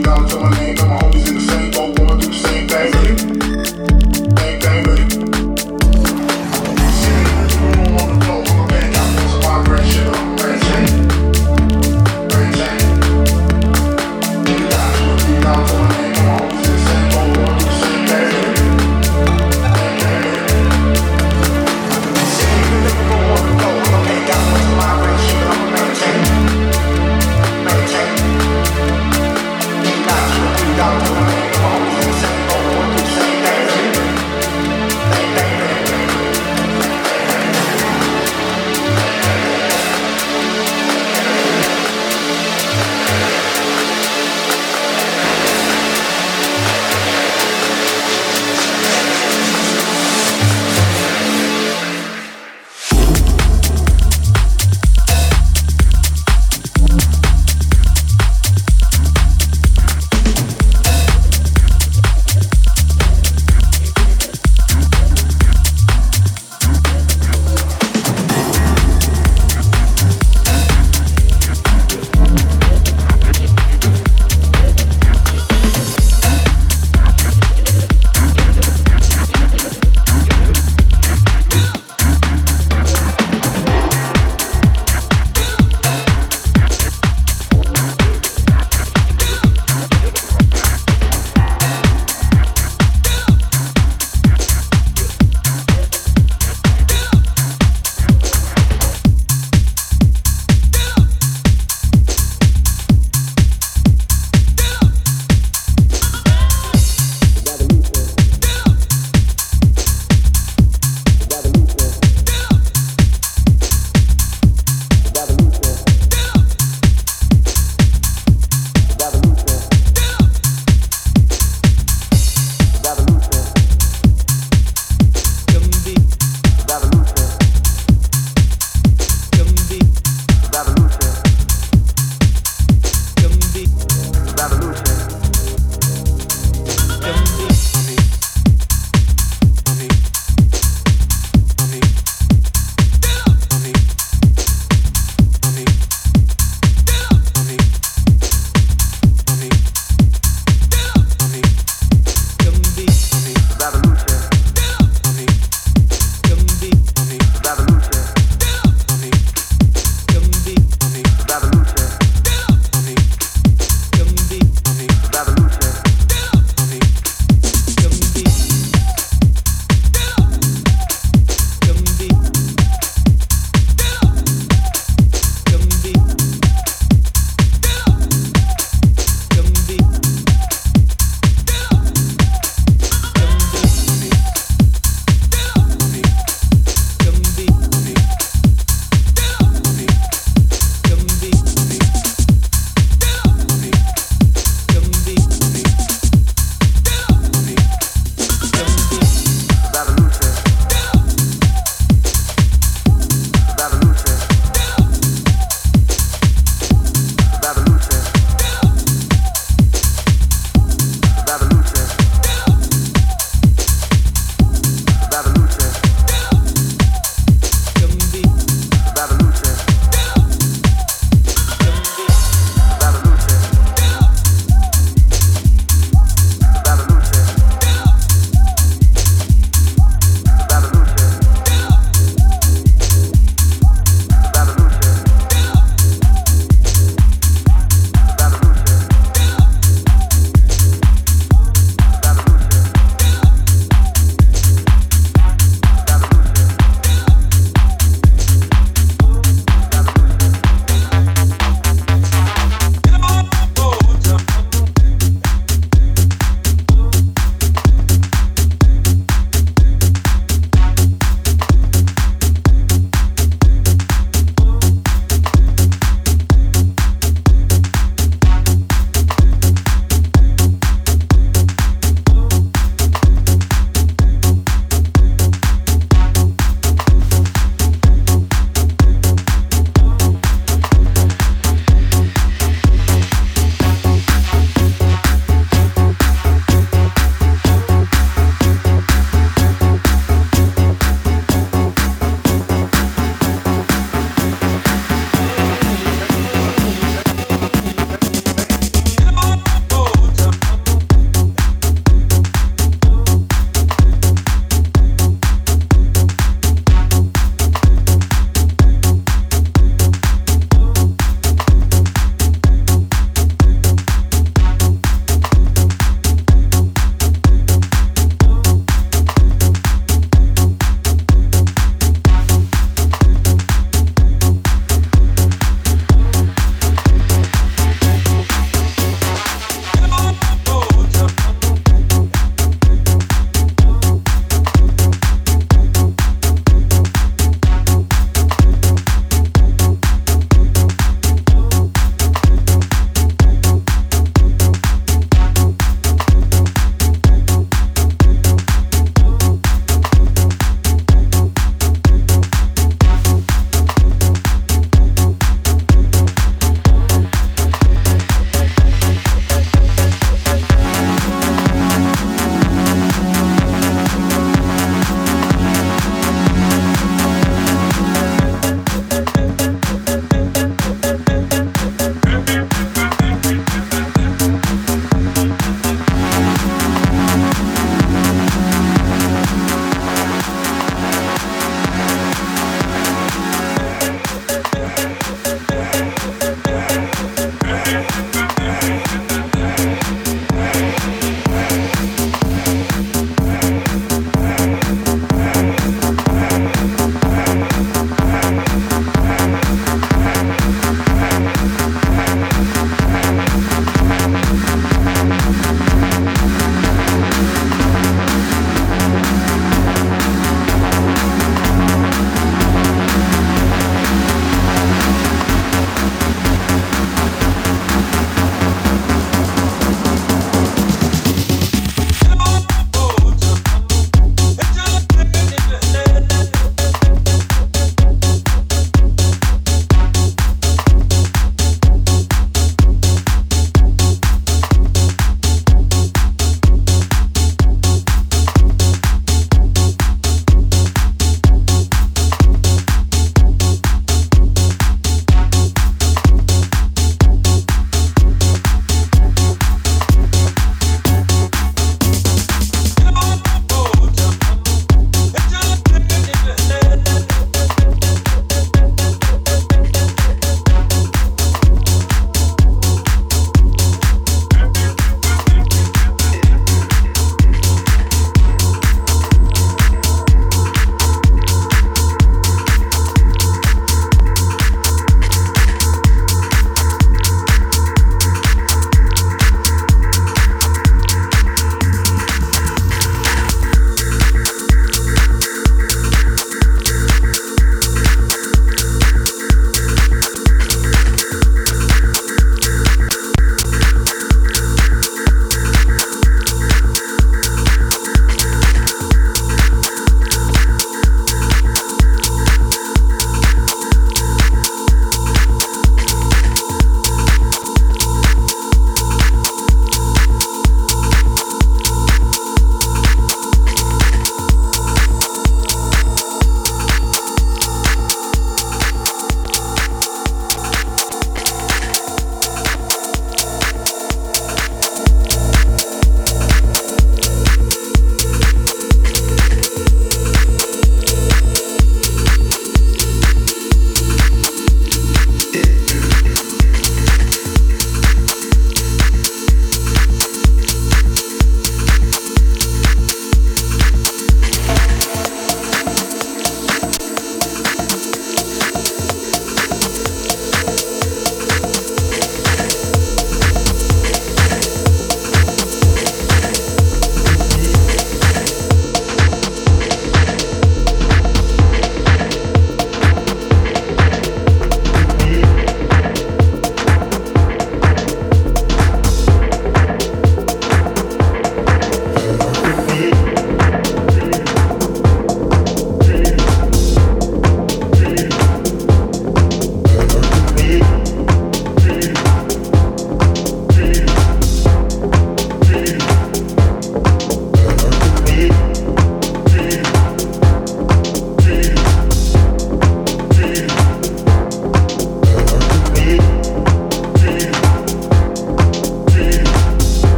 down, someone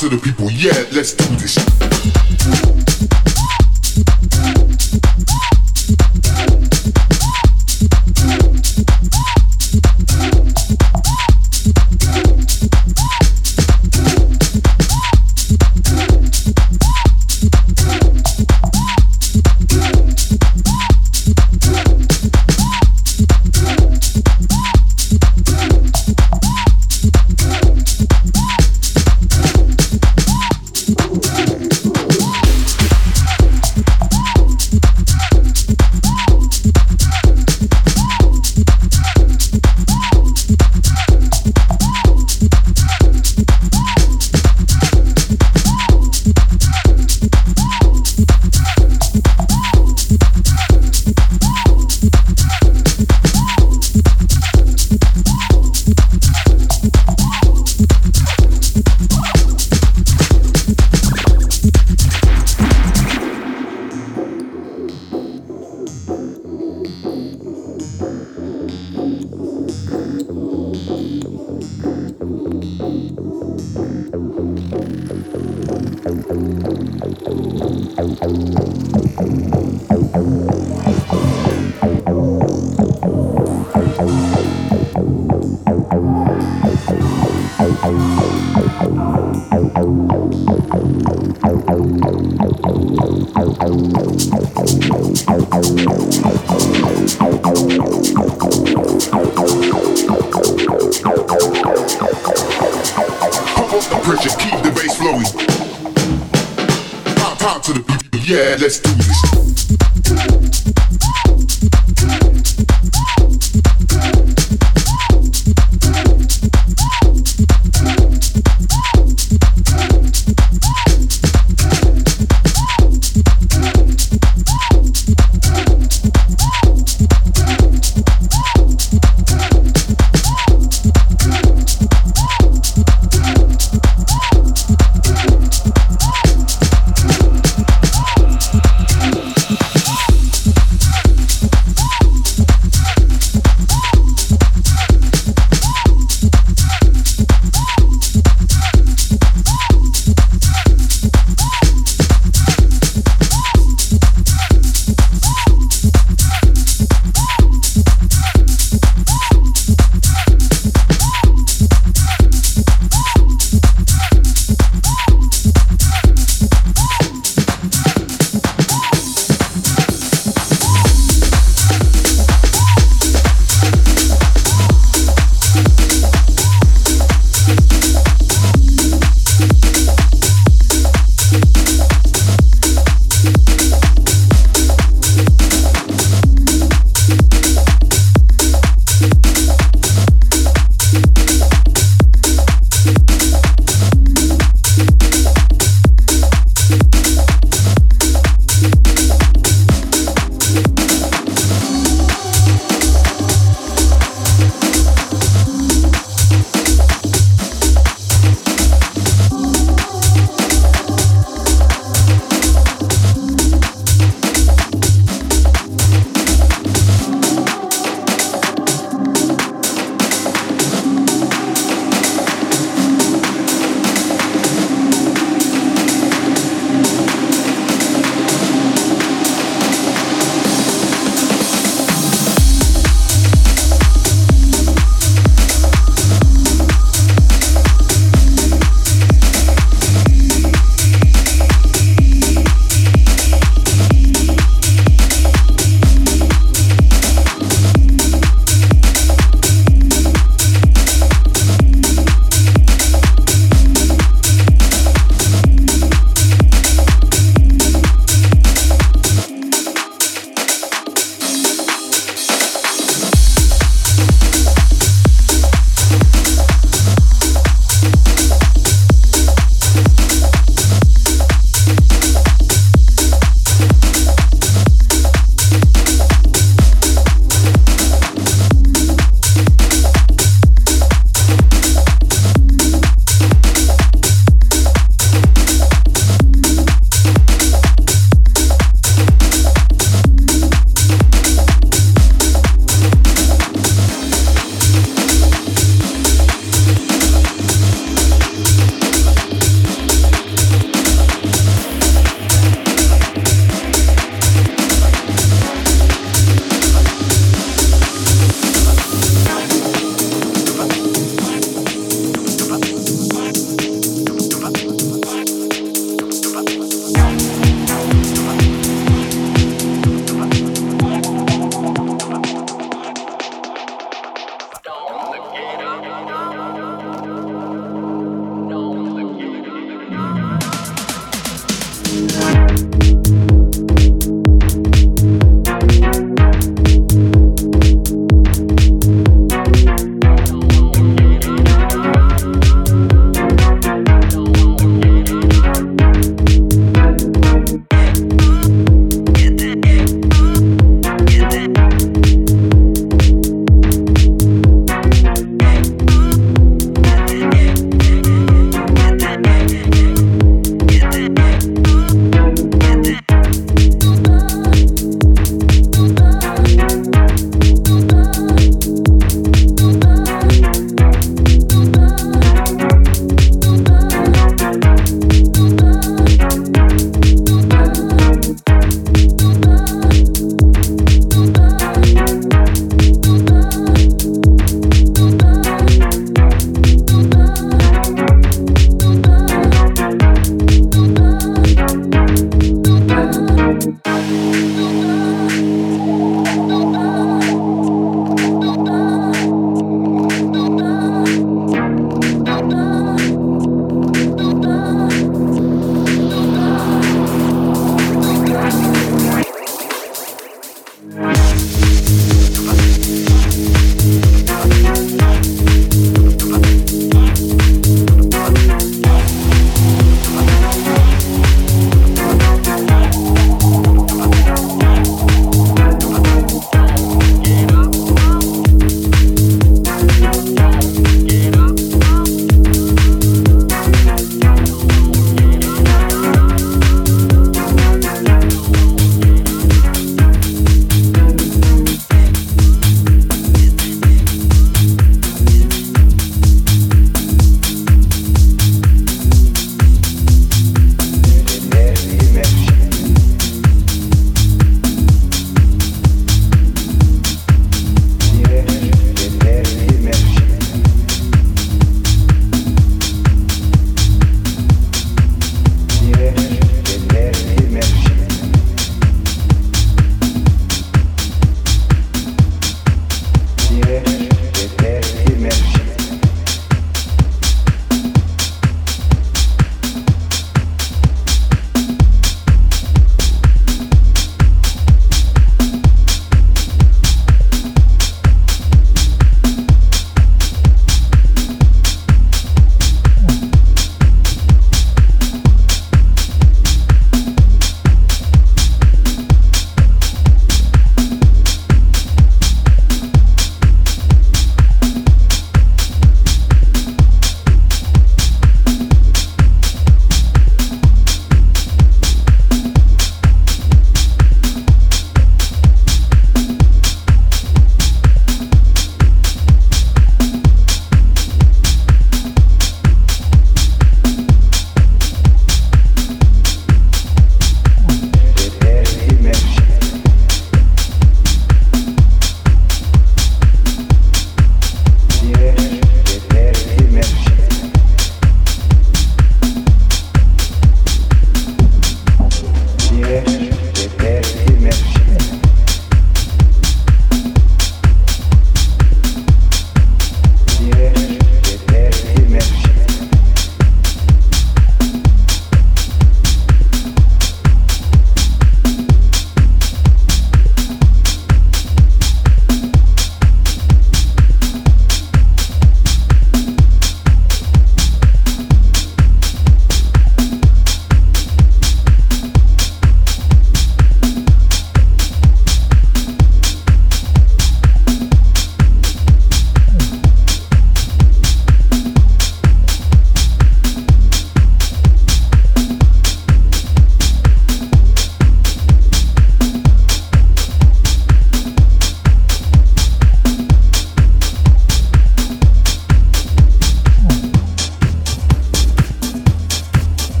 to the people, yeah, let's do this.